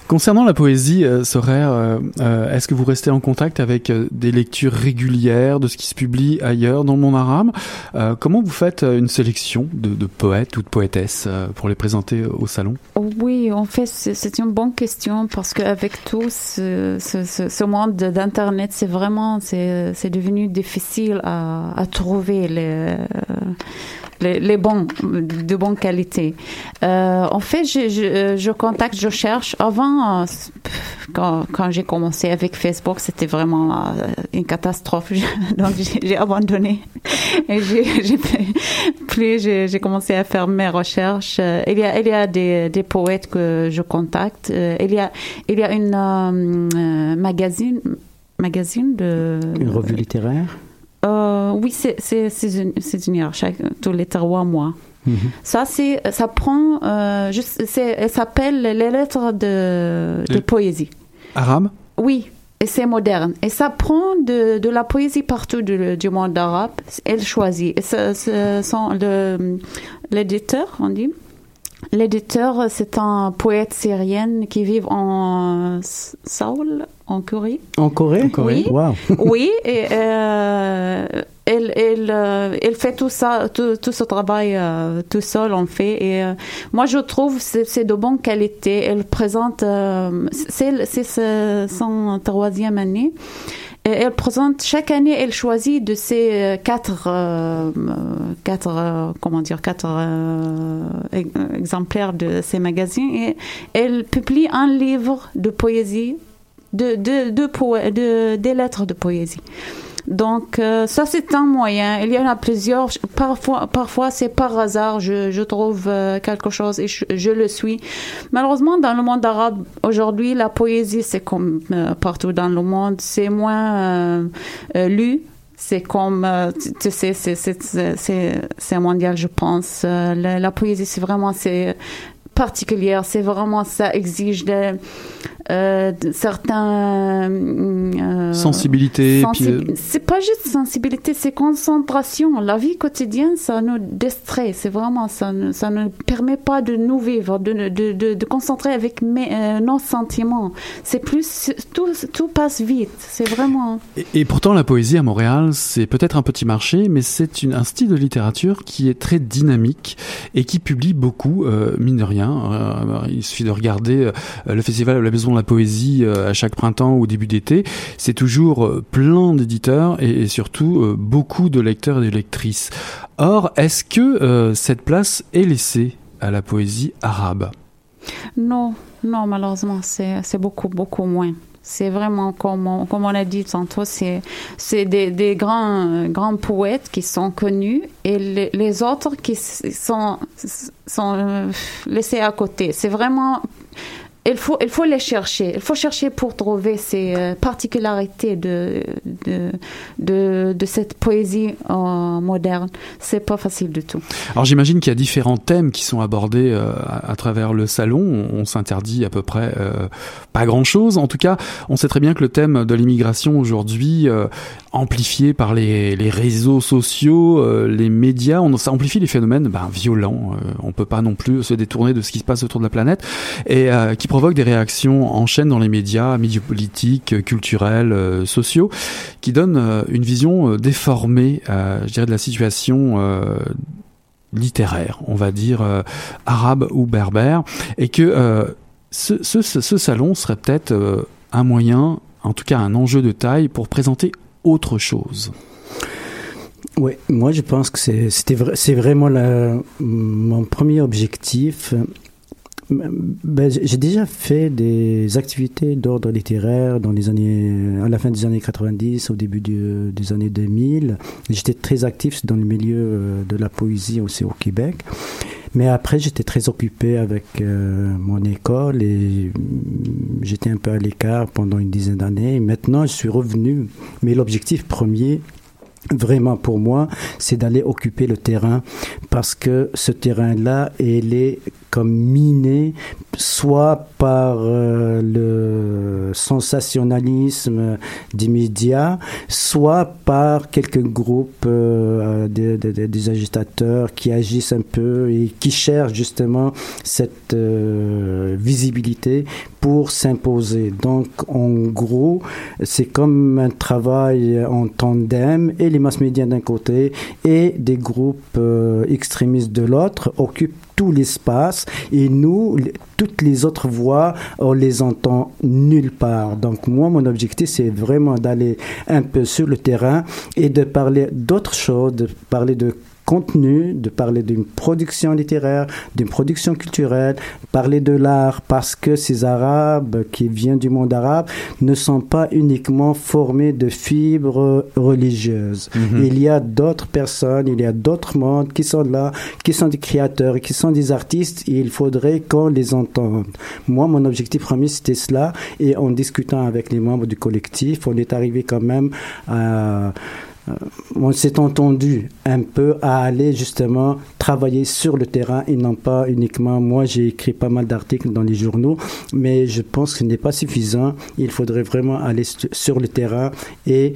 Concernant la poésie, euh, Soraya, euh, euh, est-ce que vous restez en contact avec euh, des lectures régulières de ce qui se publie ailleurs dans le monde arabe? Euh, Comment vous faites une sélection de, de poètes ou de poétesses euh, pour les présenter au salon? Oui, en fait, c'est une bonne question parce qu'avec tout ce, ce, ce, ce monde d'Internet, c'est vraiment, c'est c'est devenu difficile à, à trouver les, les, bons, de bonne qualité. Euh, en fait, je, je, je contacte, je cherche. Avant, euh, quand, quand j'ai commencé avec Facebook, c'était vraiment euh, une catastrophe. Donc, j'ai abandonné. Et j'ai j'ai commencé à faire mes recherches. Euh, Il y a, il y a des, des poètes que je contacte. Euh, Il y a, il y a une euh, euh, magazine, magazine de. Une revue littéraire? Euh, oui, c'est une, c'est une heure, chaque tous les trois mois. Ça c'est ça prend euh, juste elle s'appelle les lettres de, de poésie. Arabe Oui, et c'est moderne. Et ça prend de, de la poésie partout du, du monde arabe. Elle choisit. Et ce, ce sont le- l'éditeur, on dit. L'éditeur, c'est un poète syrien qui vit en Saoul, en Corée. En Corée Oui. Wow. Oui, et euh, elle, elle, euh, elle fait tout ça, tout, tout ce travail euh, tout seul, on fait. Et euh, moi, je trouve c'est c'est de bonne qualité. Elle présente, euh, c'est c'est ce- son troisième année. Elle présente chaque année, elle choisit de ces euh, quatre, euh, euh, quatre, euh, comment dire, quatre euh, ex- exemplaires de ces magazines et elle publie un livre de poésie de, de, de, de- des lettres de poésie. Donc, euh, ça, c'est un moyen. Il y en a plusieurs. Parfois, parfois c'est par hasard, je, je trouve euh, quelque chose et je, le suis. Malheureusement, dans le monde arabe, aujourd'hui, la poésie, c'est comme euh, partout dans le monde, c'est moins lu. C'est comme, tu, sais, c'est- mondial, je pense. La, la poésie, c'est vraiment, c'est particulière. C'est vraiment, ça exige de, euh, de certains... euh, Sensibilité, euh, C'est pas juste sensibilité, c'est concentration. La vie quotidienne, ça nous distrait. C'est vraiment, ça ne, ça ne permet pas de nous vivre, de, de, de, de concentrer avec mes, euh, nos sentiments. C'est plus, tout, tout passe vite. C'est vraiment... Et, et pourtant, la poésie à Montréal, c'est peut-être un petit marché, mais c'est un style de littérature qui est très dynamique et qui publie beaucoup, euh, mine de rien. Euh, il suffit de regarder euh, le festival de la Maison de la Poésie euh, à chaque printemps ou début d'été. C'est toujours plein d'éditeurs et, surtout beaucoup de lecteurs et de lectrices. Or, est-ce que cette place est laissée à la poésie arabe? Non, non, malheureusement, c'est beaucoup, beaucoup moins. C'est vraiment comme on, comme on a dit tantôt, c'est c'est des, des grands grands poètes qui sont connus et les, les autres qui sont sont euh, laissés à côté. C'est vraiment il faut, il faut les chercher. Il faut chercher pour trouver ces euh, particularités de, de, de, cette poésie euh, moderne. C'est pas facile du tout. Alors j'imagine qu'il y a différents thèmes qui sont abordés euh, à, travers le salon. On, s'interdit à peu près pas grand-chose. En tout cas, on sait très bien que le thème de l'immigration aujourd'hui, amplifié par les, les réseaux sociaux, les médias, ça amplifie les phénomènes ben, violents. On peut pas non plus se détourner de ce qui se passe autour de la planète et qui provoque des réactions en chaîne dans les médias, milieux politiques, culturels, euh, sociaux, qui donnent euh, une vision euh, déformée, je dirais, de la situation littéraire, on va dire arabe ou berbère, et que ce, salon serait peut-être un moyen, en tout cas un enjeu de taille, pour présenter autre chose. Oui, moi je pense que c'est vraiment mon premier objectif. Ben, j'ai déjà fait des activités d'ordre littéraire dans les années, à la fin des années 90, au début des années 2000. J'étais très actif dans le milieu euh, de la poésie aussi au Québec. Mais après, j'étais très occupé avec euh, mon école et mm, j'étais un peu à l'écart pendant une dizaine d'années. Maintenant, je suis revenu. Mais l'objectif premier, vraiment pour moi, c'est d'aller occuper le terrain parce que ce terrain-là, il est comme miné soit par euh, le sensationnalisme des médias, soit par quelques groupes euh, de- de- de- des agitateurs qui agissent un peu et qui cherchent justement cette euh, visibilité pour s'imposer. Donc, en gros, c'est comme un travail en tandem les mass médias d'un côté et des groupes euh, extrémistes de l'autre occupent tout l'espace et nous, toutes les autres voix, on les entend nulle part. Donc moi, mon objectif, c'est vraiment d'aller un peu sur le terrain et de parler d'autres choses, de parler de contenu, de parler d'une production littéraire, d'une production culturelle, parler de l'art, parce que ces Arabes qui viennent du monde arabe ne sont pas uniquement formés de fibres religieuses. Mhm. Il y a d'autres personnes, il y a d'autres mondes qui sont là, qui sont des créateurs, qui sont des artistes, et il faudrait qu'on les entende. Moi, mon objectif premier, c'était cela, et en discutant avec les membres du collectif, on est arrivé quand même à euh, on s'est entendu un peu à aller justement travailler sur le terrain et non pas uniquement. Moi j'ai écrit pas mal d'articles dans les journaux mais je pense que ce n'est pas suffisant. Il faudrait vraiment aller sur le terrain et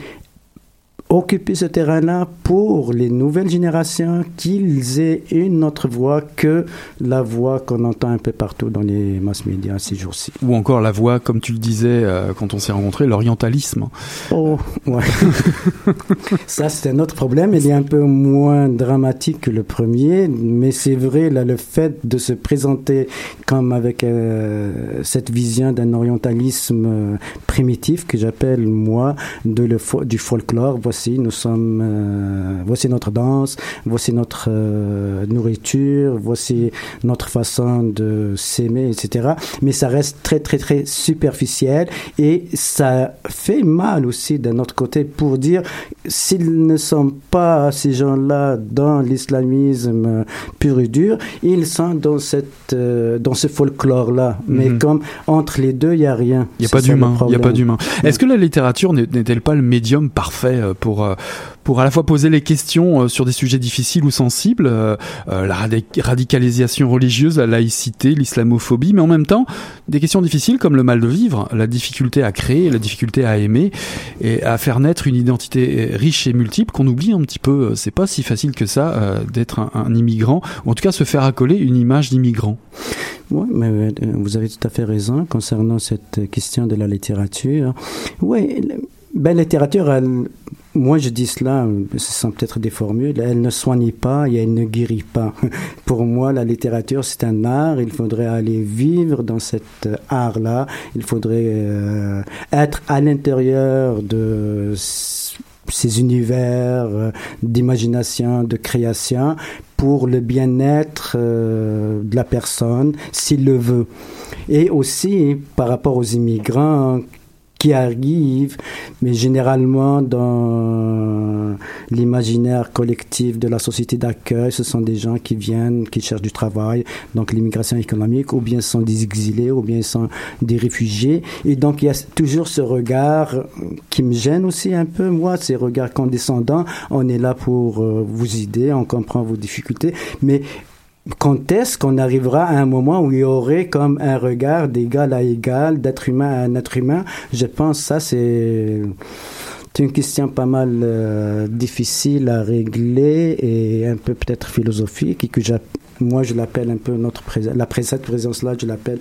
occuper ce terrain-là pour les nouvelles générations qu'ils aient une autre voix que la voix qu'on entend un peu partout dans les mass médias ces jours-ci. Ou encore la voix, comme tu le disais euh, quand on s'est rencontrés, l'orientalisme. Oh, ouais. Ça, c'est un autre problème. Il est un peu moins dramatique que le premier, mais c'est vrai, là, le fait de se présenter comme avec euh, cette vision d'un orientalisme euh, primitif que j'appelle, moi, de le fo- du folklore. Voici, nous sommes, euh, voici notre danse, voici notre euh, nourriture, voici notre façon de s'aimer, etc. Mais ça reste très, très, très superficiel et ça fait mal aussi d'un autre côté pour dire s'ils ne sont pas ces gens-là dans l'islamisme pur et dur, ils sont dans cette euh, dans ce folklore-là. Mais Mhm. comme entre les deux, il n'y a rien. Il n'y a pas d'humain. Il n'y a pas d'humain. Est-ce que la littérature n'est- n'est-elle pas le médium parfait euh, pour euh, pour à la fois poser les questions euh, sur des sujets difficiles ou sensibles, euh, la radi- radicalisation religieuse, la laïcité, l'islamophobie, mais en même temps des questions difficiles comme le mal de vivre, la difficulté à créer, la difficulté à aimer et à faire naître une identité riche et multiple qu'on oublie un petit peu. C'est pas si facile que ça d'être un, immigrant ou en tout cas se faire accoler une image d'immigrant. Vous avez tout à fait raison concernant cette question de la littérature. Oui, ben, la littérature, elle- moi je dis cela, ce sont peut-être des formules, elle ne soigne pas et elle ne guérit pas. Pour moi, la littérature, c'est un art, il faudrait aller vivre dans cet euh, art-là, il faudrait euh, être à l'intérieur de ces univers euh, d'imagination, de création, pour le bien-être de la personne, s'il le veut. Et aussi, par rapport aux immigrants, qui arrivent, mais généralement dans l'imaginaire collectif de la société d'accueil, ce sont des gens qui viennent, qui cherchent du travail, donc l'immigration économique, ou bien sont des exilés, ou bien sont des réfugiés. Et donc il y a toujours ce regard qui me gêne aussi un peu, moi, ces regards condescendants. On est là pour euh, vous aider, on comprend vos difficultés, mais quand est-ce qu'on arrivera à un moment où il y aurait comme un regard d'égal à égal, d'être humain à être humain? Je pense que ça, c'est une question pas mal euh, difficile à régler et un peu peut-être philosophique et moi je l'appelle un peu notre présence, la pré- cette présence-là, je l'appelle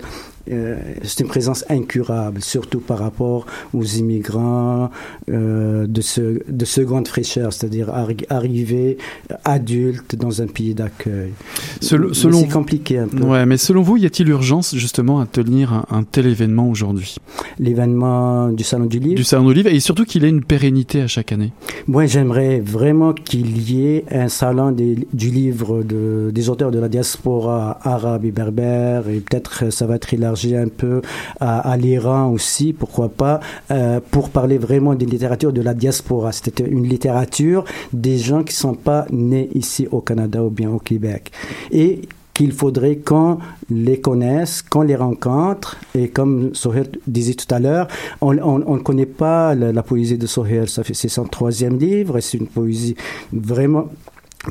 euh, c'est une présence incurable, surtout par rapport aux immigrants euh, de, ce, de seconde fraîcheur, c'est-à-dire arri- arriver adultes dans un pays d'accueil. Selon- Mais selon c'est compliqué un peu. Ouais, mais selon vous, y a-t-il urgence justement à tenir un, un tel événement aujourd'hui? L'événement du Salon du Livre? Du Salon d'Olive et surtout qu'il ait une pérennité à chaque année? Moi, j'aimerais vraiment qu'il y ait un salon des- du livre de, des auteurs de la diaspora arabe et berbère, et peut-être euh, ça va être élargi un peu à, l'Iran aussi, pourquoi pas, euh, pour parler vraiment d'une littérature de la diaspora. C'était une littérature des gens qui sont pas nés ici au Canada ou bien au Québec. Et qu'il faudrait qu'on les connaisse, qu'on les rencontre. Et comme Sohail disait tout à l'heure, on ne connaît pas la, poésie de Sohail. C'est son troisième livre et c'est une poésie vraiment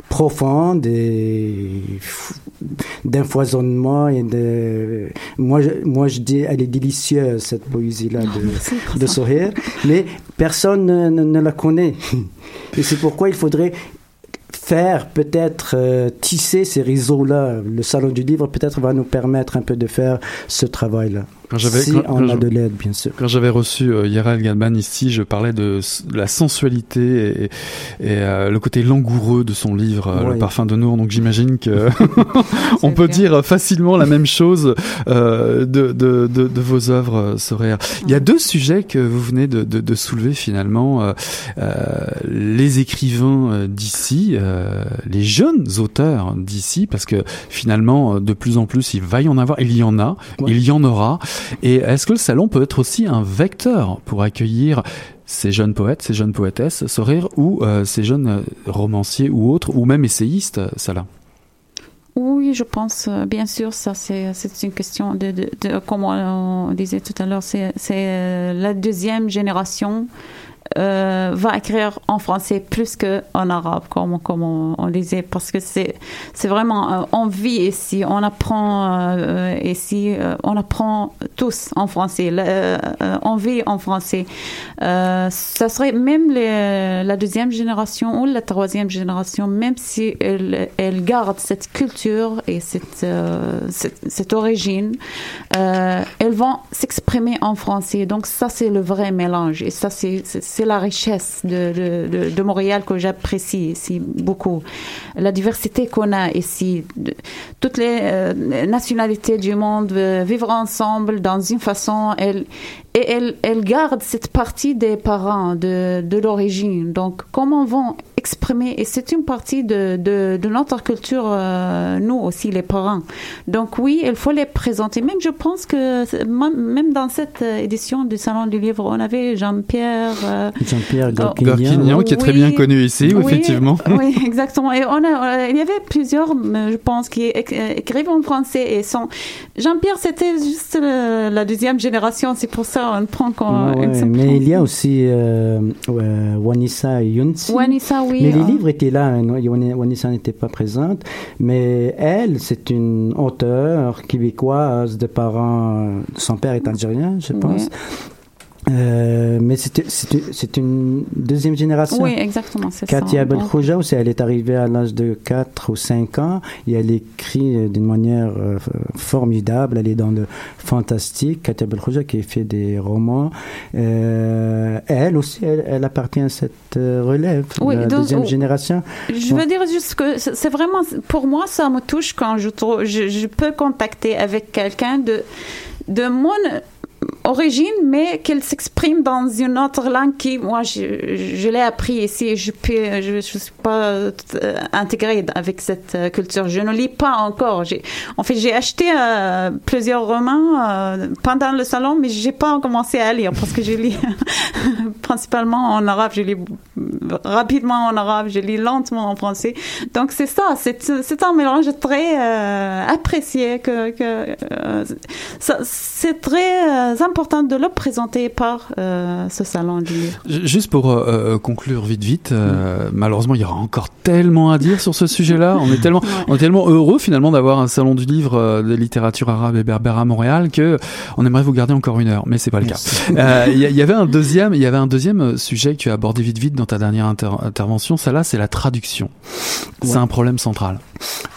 profonde et d'empoisonnement et de moi je, moi je dis elle est délicieuse cette poésie là de, de Sohail mais personne ne, ne- ne la connaît. Et c'est pourquoi il faudrait faire peut-être euh, tisser ces réseaux-là. Le salon du livre peut-être va nous permettre un peu de faire ce travail-là. Quand j'avais- si quand- on quand a de l'aide, bien sûr. Quand j'avais reçu euh, Yaral Galban ici, je parlais de, la sensualité et, et, euh, le côté langoureux de son livre, euh, Le parfum de Nour. Donc j'imagine que on peut dire facilement la même chose euh, de, de, de, de vos œuvres, euh, Soraya. Il y a deux sujets que vous venez de, de, de soulever finalement. Euh, euh, les écrivains euh, d'ici, euh, les jeunes auteurs d'ici, parce que finalement, euh, de plus en plus, il va y en avoir, il y en a, Ouais. il y en aura. Et est-ce que le salon peut être aussi un vecteur pour accueillir ces jeunes poètes, ces jeunes poétesses, Sorir, ou euh, ces jeunes romanciers ou autres, ou même essayistes, Salah? Oui, je pense, bien sûr, ça c'est c'est une question de, de, de comme on disait tout à l'heure, c'est c'est la deuxième génération euh, va écrire en français plus que en arabe, comme comme on, disait, parce que c'est vraiment euh, on vit ici, on apprend euh, ici, euh, on apprend tous en français, Le- euh, on vit en français. Euh, ça serait même les- la deuxième génération ou la troisième génération, même si elle, elle garde cette culture et cette, cette, cette origine, elles vont s'exprimer en français. Donc ça, c'est le vrai mélange. Et ça, c'est c'est- la richesse de, de, Montréal que j'apprécie ici beaucoup. La diversité qu'on a ici, toutes les euh, nationalités du monde euh, vivre ensemble dans une façon, et elle, elle garde cette partie des parents, de, de l'origine. Donc, comment vont exprimer, et c'est une partie de, de, de notre culture, euh, nous aussi, les parents. Donc, oui, il faut les présenter. Même, je pense que, même dans cette édition du Salon du Livre, on avait Jean-Pierre. euh, Jean-Pierre Oh. Gorquignan. Qui est très Oui. bien connu ici, oui, effectivement. Oui, exactement. Et on a, euh, il y avait plusieurs, euh, je pense, qui éc- écrivent en français et sont. Jean-Pierre, c'était juste euh, la deuxième génération, c'est pour ça on prend. Ouais, mais il y a aussi euh, euh, Wanissa Younsi. Wanissa, oui. Mais les euh, livres étaient là, hein, Wani- Wanissa n'était pas présente, mais elle, c'est une auteure québécoise de parents, son père est algérien, je pense. Euh, mais c'est une deuxième génération. Oui, exactement, c'est ça. Katia Belkhouja aussi, elle est arrivée à l'âge de 4 ou 5 ans et elle écrit euh, d'une manière euh, formidable. Elle est dans le fantastique. Katia Belkhouja qui fait des romans. Euh, elle aussi, elle, elle appartient à cette relève, Oui, la donc, deuxième oh, génération. Je veux dire juste que c'est c'est vraiment, pour moi, ça me touche quand je trouve, je, je peux contacter avec quelqu'un de, de mon, origine, mais qu'elle s'exprime dans une autre langue qui, moi, je, je l'ai appris ici. Je peux, je, je suis pas euh, intégrée avec cette euh, culture. Je ne lis pas encore. En fait, j'ai acheté euh, plusieurs romans euh, pendant le salon, mais j'ai pas commencé à lire parce que je lis principalement en arabe. Je lis rapidement en arabe, je lis lentement en français. Donc c'est ça, c'est, un mélange très euh, apprécié que, que euh, c'est très euh, important de le présenter par euh, ce salon du livre. Juste pour euh, euh, conclure vite vite, euh, malheureusement il y aura encore tellement à dire sur ce sujet-là. On est tellement, on est tellement heureux finalement d'avoir un salon du livre euh, de littérature arabe et berbère à Montréal que on aimerait vous garder encore une heure, mais c'est pas le cas. Euh, Il y, avait un deuxième, il y avait un deuxième sujet que tu as abordé vite vite dans ta dernière inter- intervention. Ça là, c'est la traduction. C'est un problème central.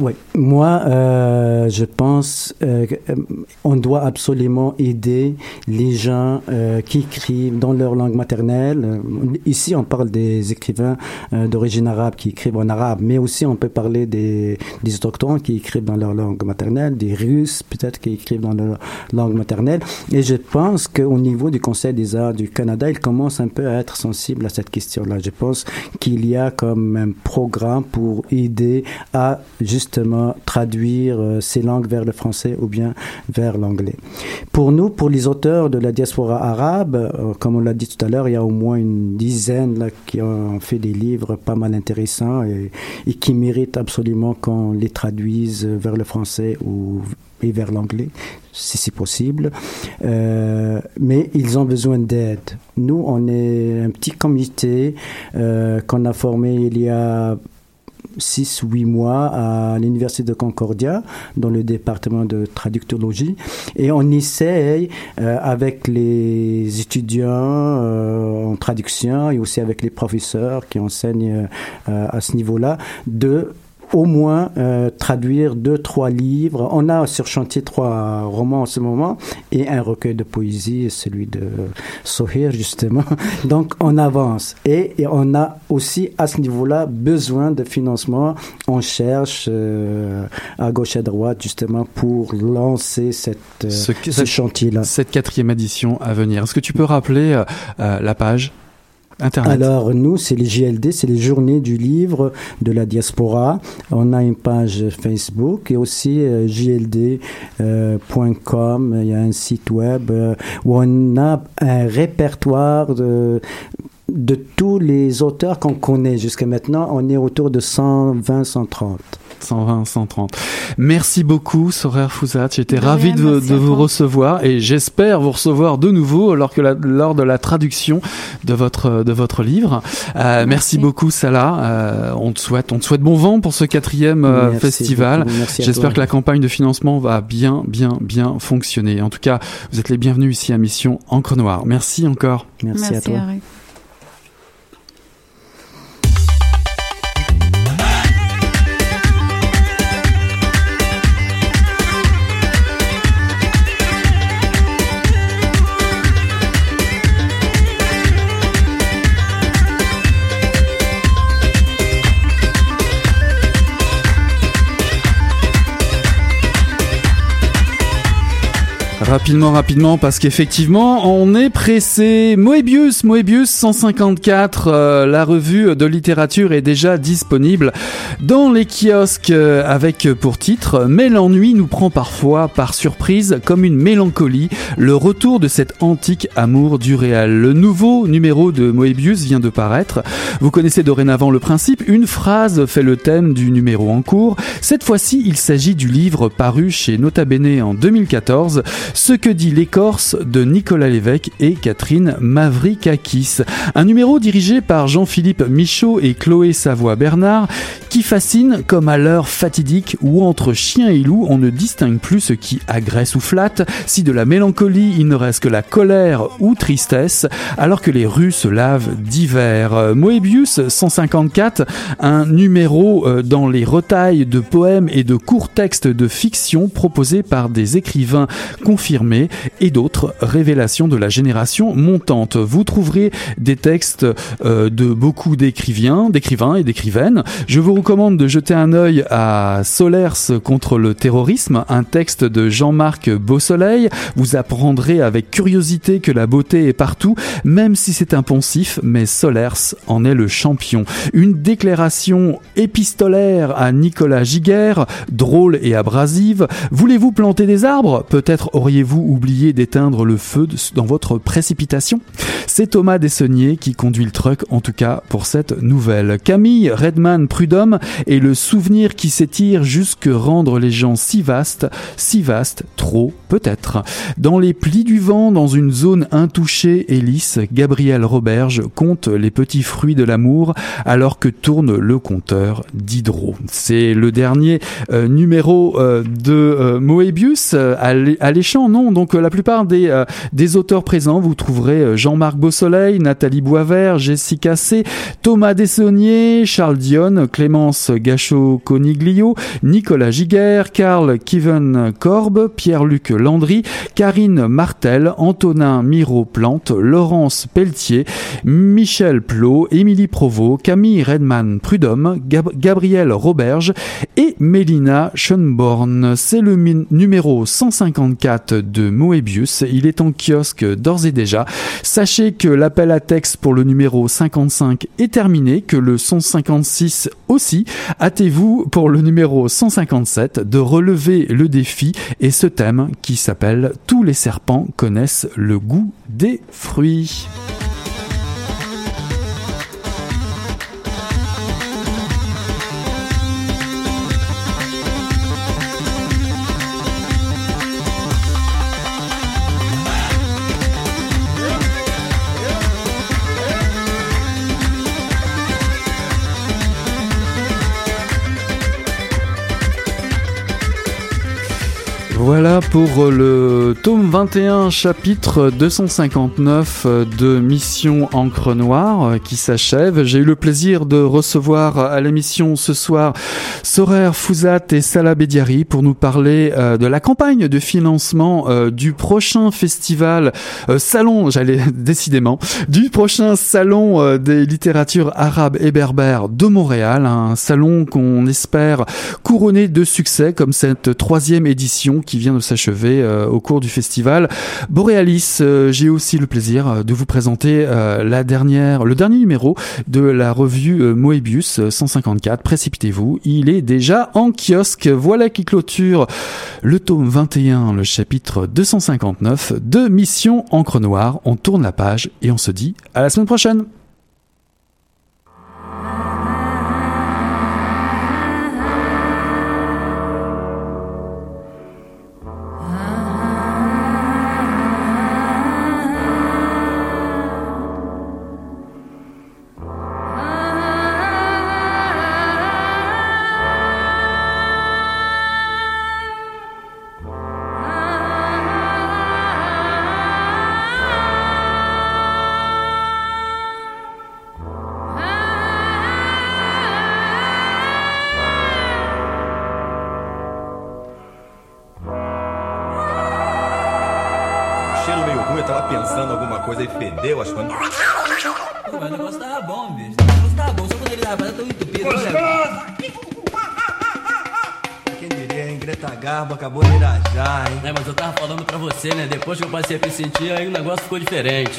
Oui, moi, euh, je pense euh, que, euh, on doit absolument aider les gens euh, qui écrivent dans leur langue maternelle. Ici, on parle des écrivains euh, d'origine arabe qui écrivent en arabe, mais aussi on peut parler des, des autochtones qui écrivent dans leur langue maternelle, des Russes peut-être qui écrivent dans leur langue maternelle. Et je pense qu'au niveau du Conseil des arts du Canada, il commence un peu à être sensible à cette question-là. Je pense qu'il y a comme un programme pour aider à justement traduire euh, ces langues vers le français ou bien vers l'anglais. Pour nous, pour les auteurs de la diaspora arabe, euh, comme on l'a dit tout à l'heure, il y a au moins une dizaine là, qui ont fait des livres pas mal intéressants et, qui méritent absolument qu'on les traduise vers le français ou et vers l'anglais, si c'est possible. Euh, mais ils ont besoin d'aide. Nous, on est un petit comité euh, qu'on a formé il y a six ou huit mois à l'université de Concordia dans le département de traductologie. Et on essaye euh, avec les étudiants euh, en traduction et aussi avec les professeurs qui enseignent euh, à ce niveau-là de au moins euh, traduire deux, trois livres. On a sur chantier trois romans en ce moment et un recueil de poésie, celui de Sohir justement. Donc on avance et, et on a aussi à ce niveau-là besoin de financement. On cherche euh, à gauche et à droite justement pour lancer cette, euh, Ce- chantier-là. Cette quatrième édition à venir. Est-ce que tu peux rappeler euh, euh, la page? Alors nous, c'est les JLD, c'est les journées du livre de la diaspora. On a une page Facebook et aussi euh, jld.com. Il y a un site web euh, où on a un répertoire de de tous les auteurs qu'on connaît jusqu'à maintenant, on est autour de 120, 130. 120, 130. Merci beaucoup, Sorer Fouzat. J'étais ravi de, vous toi. recevoir et j'espère vous recevoir de nouveau lors, que la, lors de la traduction de votre, de votre livre. Euh, merci. Merci. beaucoup, Salah. Euh, on te souhaite, on te souhaite bon vent pour ce quatrième euh, Merci festival. J'espère que la campagne de financement va bien, bien, bien fonctionner. En tout cas, vous êtes les bienvenus ici à Mission Encre Noire. Merci encore. Merci, à toi. Rapidement, rapidement, parce qu'effectivement, on est pressé. Moebius, Moebius 154, euh, la revue de littérature est déjà disponible dans les kiosques euh, avec euh, pour titre Mais l'ennui nous prend parfois par surprise comme une mélancolie, le retour de cet antique amour du réel. Le nouveau numéro de Moebius vient de paraître. Vous connaissez dorénavant le principe, une phrase fait le thème du numéro en cours. Cette fois-ci, il s'agit du livre paru chez Nota Bene en 2014, Ce que dit l'écorce de Nicolas Lévesque et Catherine Mavrikakis. Un numéro dirigé par Jean-Philippe Michaud et Chloé Savoie-Bernard qui fascine comme à l'heure fatidique où entre chien et loup on ne distingue plus ce qui agresse ou flatte, si de la mélancolie il ne reste que la colère ou tristesse, alors que les rues se lavent d'hiver. Moebius 154, un numéro euh, dans les retailles de poèmes et de courts textes de fiction proposés par des écrivains et d'autres révélations de la génération montante. Vous trouverez des textes euh, de beaucoup d'écrivains, d'écrivains et d'écrivaines. Je vous recommande de jeter un œil à Solers contre le terrorisme, un texte de Jean-Marc Beausoleil. Vous apprendrez avec curiosité que la beauté est partout, même si c'est un poncif, mais Solers en est le champion. Une déclaration épistolaire à Nicolas Giguère, drôle et abrasive. Voulez-vous planter des arbres? Peut-être auriez-vous oublié d'éteindre le feu dans votre précipitation? C'est Thomas Dessonnier qui conduit le truck, en tout cas pour cette nouvelle. Camille Redman Prudhomme et le souvenir qui s'étire jusque rendre les gens si vastes, si vastes, trop peut-être. Dans les plis du vent, dans une zone intouchée et lisse, Gabriel Roberge compte les petits fruits de l'amour alors que tourne le compteur d'Hydro. C'est le dernier euh, numéro euh, de euh, Moebius euh, allé- alléchant, non Donc euh, la plupart des, euh, des auteurs présents, vous trouverez euh, Jean-Marc Beausoleil, Nathalie Boisvert, Jessica C, Thomas Dessonnier, Charles Dion, Clémence Gachot-Coniglio, Nicolas Giguère, Karl Kiven Korb, Pierre-Luc Landry, Karine Martel, Antonin Miro-Plante, Laurence Pelletier, Michel Plot, Émilie Provost, Camille Redman Prudhomme, Gab- Gabriel Roberge et Mélina Schönborn. C'est le numéro 154 de Moebius. Il est en kiosque d'ores et déjà. Sachez que l'appel à texte pour le numéro 55 est terminé, que le 156 aussi. Hâtez-vous pour le numéro 157 de relever le défi et ce thème qui s'appelle Tous les serpents connaissent le goût des fruits. Voilà pour le tome 21, chapitre 259 de Mission Encre Noire euh, qui s'achève. J'ai eu le plaisir de recevoir à l'émission ce soir Sorer Fouzat et Salah Bediari pour nous parler euh, de la campagne de financement euh, du prochain festival euh, salon, j'allais décidément, du prochain salon euh, des littératures arabes et berbères de Montréal, un salon qu'on espère couronné de succès comme cette troisième édition qui vient de s'achever euh, au cours du festival. Borealis, euh, j'ai aussi le plaisir euh, de vous présenter la dernière, le dernier numéro de la revue Moebius euh, 154. Précipitez-vous, il est déjà en kiosque. Voilà qui clôture le tome 21, le chapitre 259 de Mission Encre Noire. On tourne la page et on se dit à la semaine prochaine. Passei a me aí o negócio ficou diferente.